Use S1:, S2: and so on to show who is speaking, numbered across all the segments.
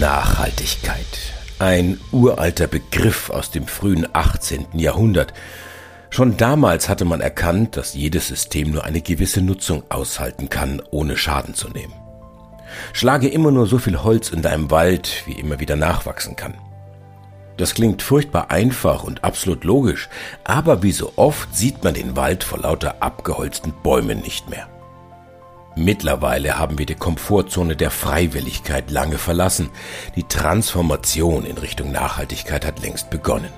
S1: Nachhaltigkeit. Ein uralter Begriff aus dem frühen 18. Jahrhundert. Schon damals hatte man erkannt, dass jedes System nur eine gewisse Nutzung aushalten kann, ohne Schaden zu nehmen. Schlage immer nur so viel Holz in deinem Wald, wie immer wieder nachwachsen kann. Das klingt furchtbar einfach und absolut logisch, aber wie so oft sieht man den Wald vor lauter abgeholzten Bäumen nicht mehr. Mittlerweile haben wir die Komfortzone der Freiwilligkeit lange verlassen. Die Transformation in Richtung Nachhaltigkeit hat längst begonnen.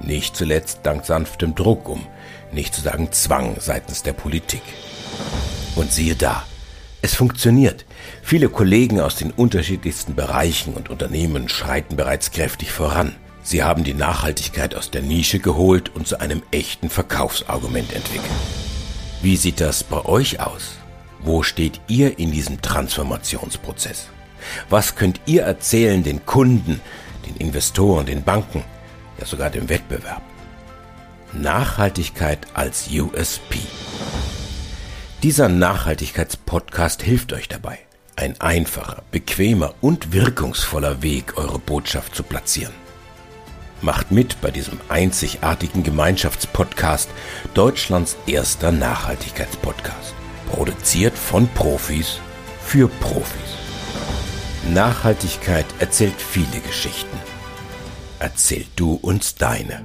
S1: Nicht zuletzt dank sanftem Druck, um nicht zu sagen Zwang seitens der Politik. Und siehe da, es funktioniert. Viele Kollegen aus den unterschiedlichsten Bereichen und Unternehmen schreiten bereits kräftig voran. Sie haben die Nachhaltigkeit aus der Nische geholt und zu einem echten Verkaufsargument entwickelt. Wie sieht das bei euch aus? Wo steht ihr in diesem Transformationsprozess? Was könnt ihr erzählen den Kunden, den Investoren, den Banken, ja sogar dem Wettbewerb? Nachhaltigkeit als USP. Dieser Nachhaltigkeitspodcast hilft euch dabei, ein einfacher, bequemer und wirkungsvoller Weg, eure Botschaft zu platzieren. Macht mit bei diesem einzigartigen Gemeinschaftspodcast, Deutschlands erster Nachhaltigkeitspodcast. Produziert von Profis für Profis. Nachhaltigkeit erzählt viele Geschichten. Erzähl du uns deine.